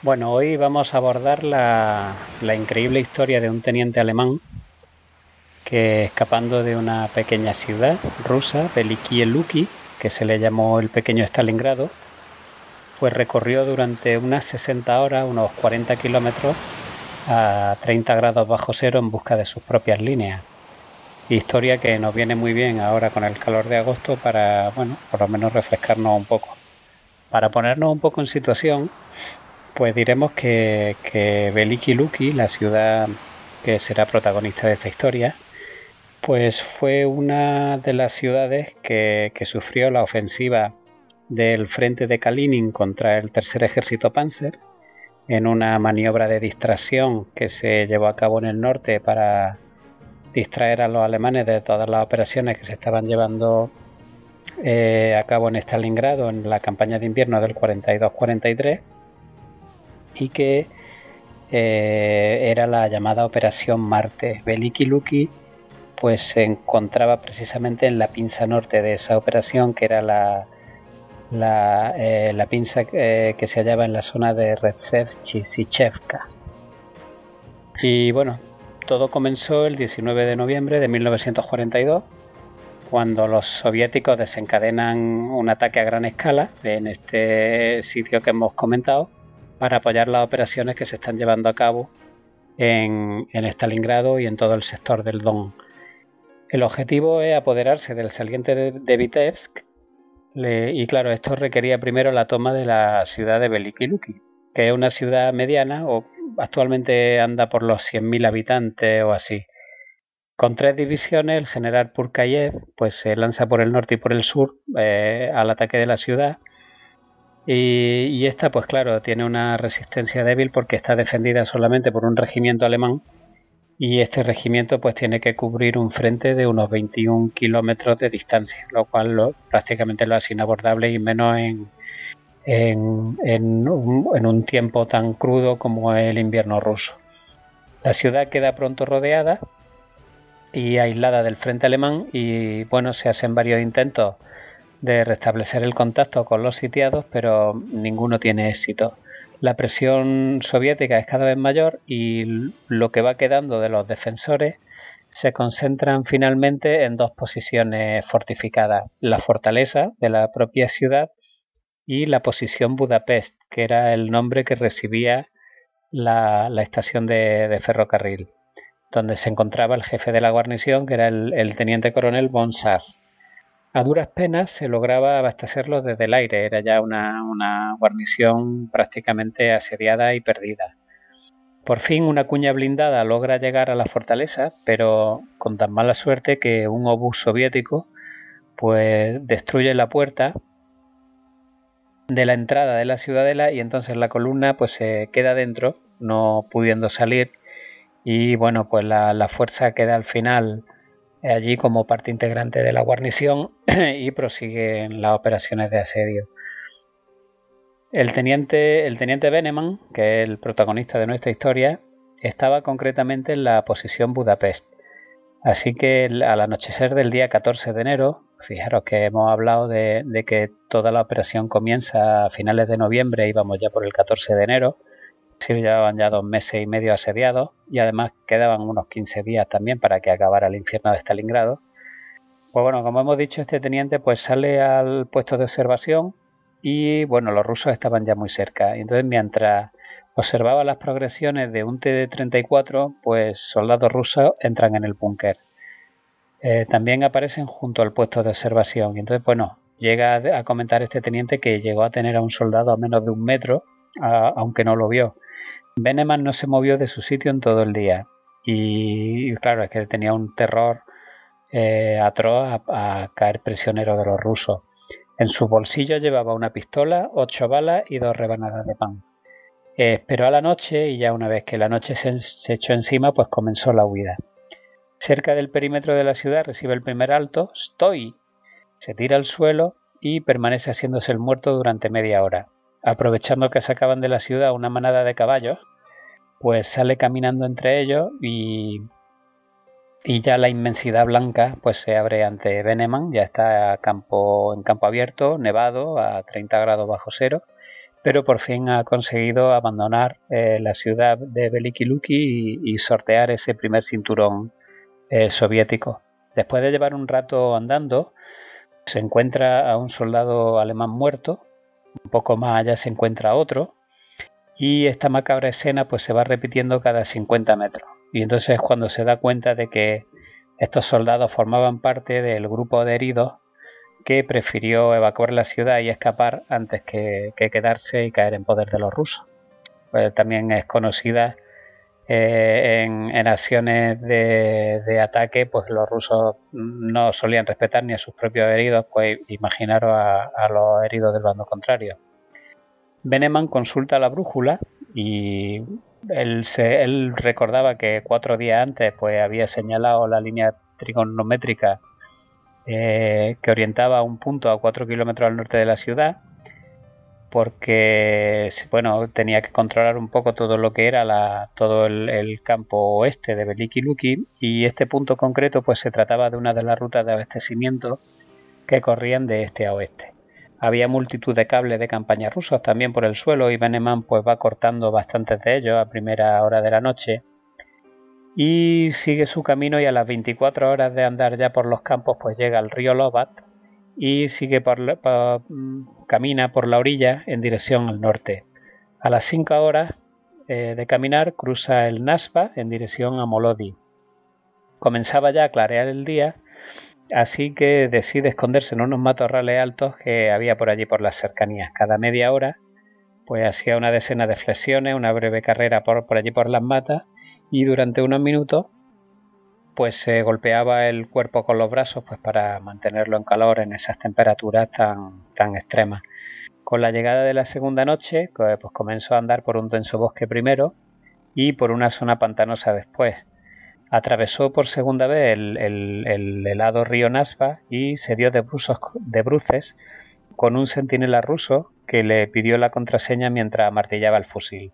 Bueno, hoy vamos a abordar la, increíble historia de un teniente alemán que escapando de una pequeña ciudad rusa, Luki, que se le llamó el pequeño Stalingrado, pues recorrió durante unas 60 horas, unos 40 kilómetros, a 30 grados bajo cero en busca de sus propias líneas. Historia que nos viene muy bien ahora con el calor de agosto para, bueno, por lo menos refrescarnos un poco. Para ponernos un poco en situación, pues diremos que, que Beliki Luki, la ciudad que será protagonista de esta historia, pues fue una de las ciudades que, sufrió la ofensiva del frente de Kalinin contra el tercer ejército Panzer en una maniobra de distracción que se llevó a cabo en el norte para distraer a los alemanes de todas las operaciones que se estaban llevando eh, a cabo en Stalingrado en la campaña de invierno del 42-43 y que eh, era la llamada Operación Marte. Veliki Luki pues se encontraba precisamente en la pinza norte de esa operación que era la, la, eh, pinza eh, que se hallaba en la zona de Retsev Chisichevka. Y bueno, todo comenzó el 19 de noviembre de 1942 cuando los soviéticos desencadenan un ataque a gran escala en este sitio que hemos comentado para apoyar las operaciones que se están llevando a cabo en, en Stalingrado y en todo el sector del Don. El objetivo es apoderarse del saliente de, Vitebsk y claro, esto requería primero la toma de la ciudad de Belikiluki, que es una ciudad mediana o actualmente anda por los 100.000 habitantes o así. Con tres divisiones, el general Purkayev pues se lanza por el norte y por el sur eh, al ataque de la ciudad y, esta, pues claro, tiene una resistencia débil porque está defendida solamente por un regimiento alemán y este regimiento pues tiene que cubrir un frente de unos 21 kilómetros de distancia, lo cual lo, prácticamente lo hace inabordable y menos en, en, en, un, en un tiempo tan crudo como el invierno ruso. La ciudad queda pronto rodeada y aislada del frente alemán y bueno, se hacen varios intentos de restablecer el contacto con los sitiados, pero ninguno tiene éxito. La presión soviética es cada vez mayor y lo que va quedando de los defensores se concentran finalmente en dos posiciones fortificadas, la fortaleza de la propia ciudad y la posición Budapest, que era el nombre que recibía la, estación de, ferrocarril, donde se encontraba el jefe de la guarnición, que era el, teniente coronel von Sass. A duras penas se lograba abastecerlo desde el aire, era ya una, guarnición prácticamente asediada y perdida. Por fin una cuña blindada logra llegar a la fortaleza, pero con tan mala suerte que un obús soviético pues destruye la puerta de la entrada de la ciudadela y entonces la columna pues se queda dentro, no pudiendo salir y bueno pues la fuerza queda al final allí como parte integrante de la guarnición y prosiguen las operaciones de asedio. El teniente, el teniente Beneman, que es el protagonista de nuestra historia, estaba concretamente en la posición Budapest. Así que al anochecer del día 14 de enero, fijaros que hemos hablado de, de que toda la operación comienza a finales de noviembre y vamos ya por el 14 de enero, Sí, llevaban ya dos meses y medio asediados y además quedaban unos 15 días también para que acabara el infierno de Stalingrado. Pues bueno, como hemos dicho, este teniente pues sale al puesto de observación y bueno, los rusos estaban ya muy cerca. Entonces mientras observaba las progresiones de un TD-34, pues soldados rusos entran en el búnker. Eh, también aparecen junto al puesto de observación. Entonces, bueno, llega a comentar este teniente que llegó a tener a un soldado a menos de un metro, aunque no lo vio. Beneman no se movió de su sitio en todo el día. Y, claro, es que tenía un terror eh, atroz a, caer prisionero de los rusos. En su bolsillo llevaba una pistola, ocho balas y dos rebanadas de pan. esperó a la noche y ya una vez que la noche se, echó encima, pues comenzó la huida. Cerca del perímetro de la ciudad recibe el primer alto, estoy. Se tira al suelo y permanece haciéndose el muerto durante media hora aprovechando que sacaban de la ciudad una manada de caballos, pues sale caminando entre ellos y, y ya la inmensidad blanca pues se abre ante Beneman, ya está campo, en campo abierto, nevado, a 30 grados bajo cero, pero por fin ha conseguido abandonar eh, la ciudad de Velikiluki y, sortear ese primer cinturón eh, soviético. Después de llevar un rato andando, se encuentra a un soldado alemán muerto, un poco más allá se encuentra otro, y esta macabra escena pues se va repitiendo cada 50 metros. Y entonces cuando se da cuenta de que estos soldados formaban parte del grupo de heridos que prefirió evacuar la ciudad y escapar antes que, quedarse y caer en poder de los rusos. Pues también es conocida eh, en, acciones de, ataque, pues los rusos no solían respetar ni a sus propios heridos, pues imaginaros a, los heridos del bando contrario. Beneman consulta la brújula y él, recordaba que cuatro días antes pues había señalado la línea trigonométrica eh, que orientaba un punto a cuatro kilómetros al norte de la ciudad porque bueno tenía que controlar un poco todo lo que era la, todo el, campo oeste de Beliki Luki y este punto concreto pues se trataba de una de las rutas de abastecimiento que corrían de este a oeste. Había multitud de cables de campaña rusos también por el suelo y Beneman pues va cortando bastantes de ellos a primera hora de la noche y sigue su camino y a las 24 horas de andar ya por los campos pues llega al río Lobat y sigue por, camina por la orilla en dirección al norte. A las 5 horas eh, de caminar cruza el Nasba en dirección a Molodi. Comenzaba ya a clarear el día así que decide esconderse en unos matorrales altos que había por allí por las cercanías. Cada media hora, pues hacía una decena de flexiones, una breve carrera por, por allí por las matas y durante unos minutos pues se golpeaba el cuerpo con los brazos pues para mantenerlo en calor en esas temperaturas tan, tan extremas. Con la llegada de la segunda noche, pues comenzó a andar por un denso bosque primero y por una zona pantanosa después atravesó por segunda vez el, helado río Nasva y se dio de, de bruces con un centinela ruso que le pidió la contraseña mientras martillaba el fusil.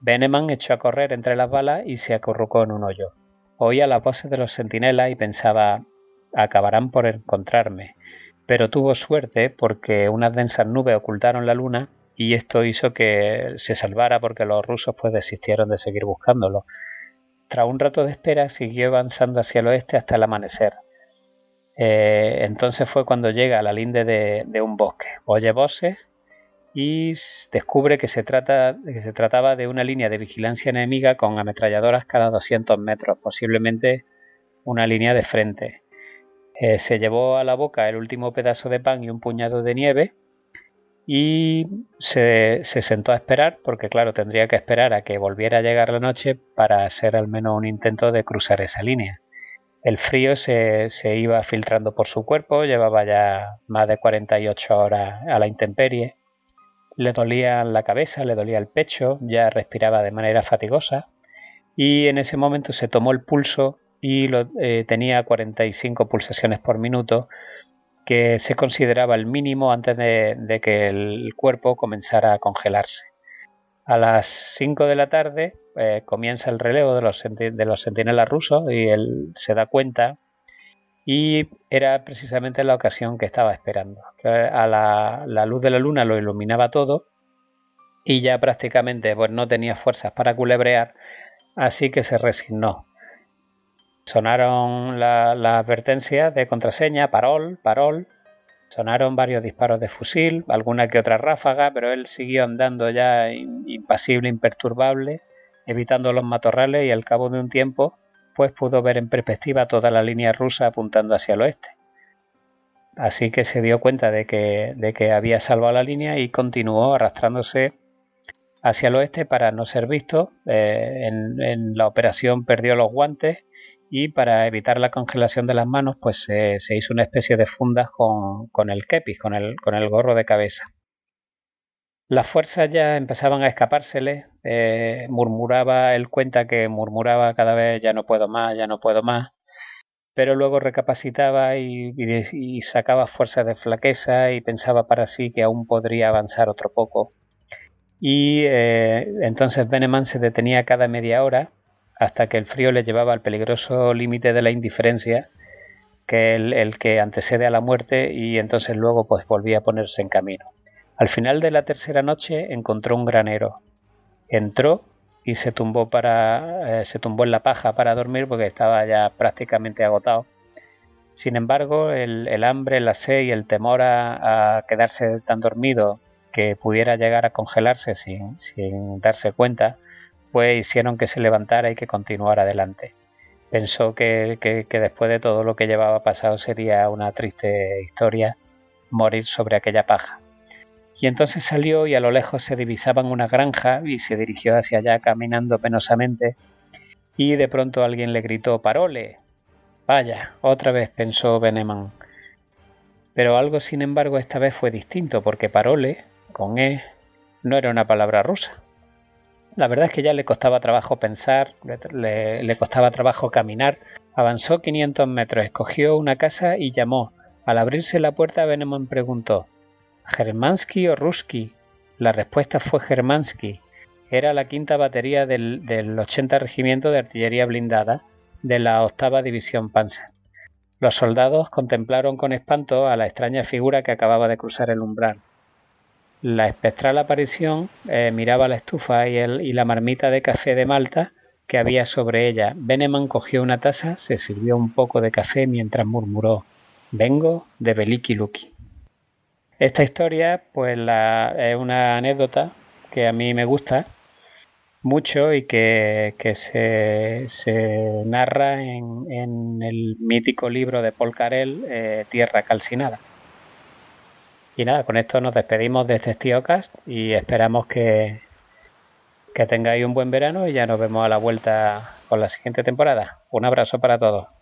Beneman echó a correr entre las balas y se acurrucó en un hoyo. Oía las voces de los centinelas y pensaba acabarán por encontrarme. Pero tuvo suerte porque unas densas nubes ocultaron la luna y esto hizo que se salvara porque los rusos pues desistieron de seguir buscándolo. Tras un rato de espera siguió avanzando hacia el oeste hasta el amanecer. Eh, entonces fue cuando llega a la linde de, un bosque. Oye voces y descubre que se, trata, que se trataba de una línea de vigilancia enemiga con ametralladoras cada 200 metros, posiblemente una línea de frente. Eh, se llevó a la boca el último pedazo de pan y un puñado de nieve y se, sentó a esperar porque claro tendría que esperar a que volviera a llegar la noche para hacer al menos un intento de cruzar esa línea. El frío se, se iba filtrando por su cuerpo, llevaba ya más de 48 horas a la intemperie, le dolía la cabeza, le dolía el pecho, ya respiraba de manera fatigosa y en ese momento se tomó el pulso y lo, eh, tenía 45 pulsaciones por minuto, que se consideraba el mínimo antes de, que el cuerpo comenzara a congelarse. A las 5 de la tarde eh, comienza el relevo de los, de los sentinelas rusos y él se da cuenta y era precisamente la ocasión que estaba esperando. A la, la, luz de la luna lo iluminaba todo y ya prácticamente pues, no tenía fuerzas para culebrear, así que se resignó. Sonaron las la advertencias de contraseña, parol, parol. Sonaron varios disparos de fusil, alguna que otra ráfaga, pero él siguió andando ya impasible, imperturbable, evitando los matorrales y al cabo de un tiempo, pudo ver en perspectiva toda la línea rusa apuntando hacia el oeste. Así que se dio cuenta de que, de que había salvado la línea y continuó arrastrándose hacia el oeste para no ser visto. Eh, en la operación perdió los guantes y para evitar la congelación de las manos pues se hizo una especie de fundas con, con el kepis, con el, con el gorro de cabeza. Las fuerzas ya empezaban a escapársele, eh, murmuraba, él cuenta que murmuraba cada vez ya no puedo más, ya no puedo más, pero luego recapacitaba y, y, sacaba fuerzas de flaqueza y pensaba para sí que aún podría avanzar otro poco. Y eh, entonces Beneman se detenía cada media hora hasta que el frío le llevaba al peligroso límite de la indiferencia, que el, el que antecede a la muerte, y entonces luego pues volvía a ponerse en camino. Al final de la tercera noche encontró un granero. Entró y se tumbó para eh, se tumbó en la paja para dormir porque estaba ya prácticamente agotado. Sin embargo, el, hambre, la sed y el temor a, quedarse tan dormido que pudiera llegar a congelarse sin, sin darse cuenta, pues hicieron que se levantara y que continuara adelante. Pensó que, que, que después de todo lo que llevaba pasado sería una triste historia morir sobre aquella paja. Y entonces salió y a lo lejos se divisaban una granja y se dirigió hacia allá caminando penosamente y de pronto alguien le gritó Parole. Vaya, otra vez pensó Beneman. Pero algo sin embargo esta vez fue distinto porque Parole, con E, no era una palabra rusa. La verdad es que ya le costaba trabajo pensar, le, costaba trabajo caminar. Avanzó 500 metros, escogió una casa y llamó. Al abrirse la puerta, Beneman preguntó ¿Germansky o Ruski? La respuesta fue Germansky. Era la quinta batería del, del 80 Regimiento de Artillería Blindada de la octava División Panzer. Los soldados contemplaron con espanto a la extraña figura que acababa de cruzar el umbral. La espectral aparición eh, miraba la estufa y, el, y la marmita de café de Malta que había sobre ella. Beneman cogió una taza, se sirvió un poco de café mientras murmuró Vengo de Beliki Luki. Esta historia, pues la, es una anécdota que a mí me gusta mucho y que, se, narra en, el mítico libro de Paul Carell, eh, Tierra Calcinada. Y nada, con esto nos despedimos de este Cast y esperamos que, que tengáis un buen verano y ya nos vemos a la vuelta con la siguiente temporada. Un abrazo para todos.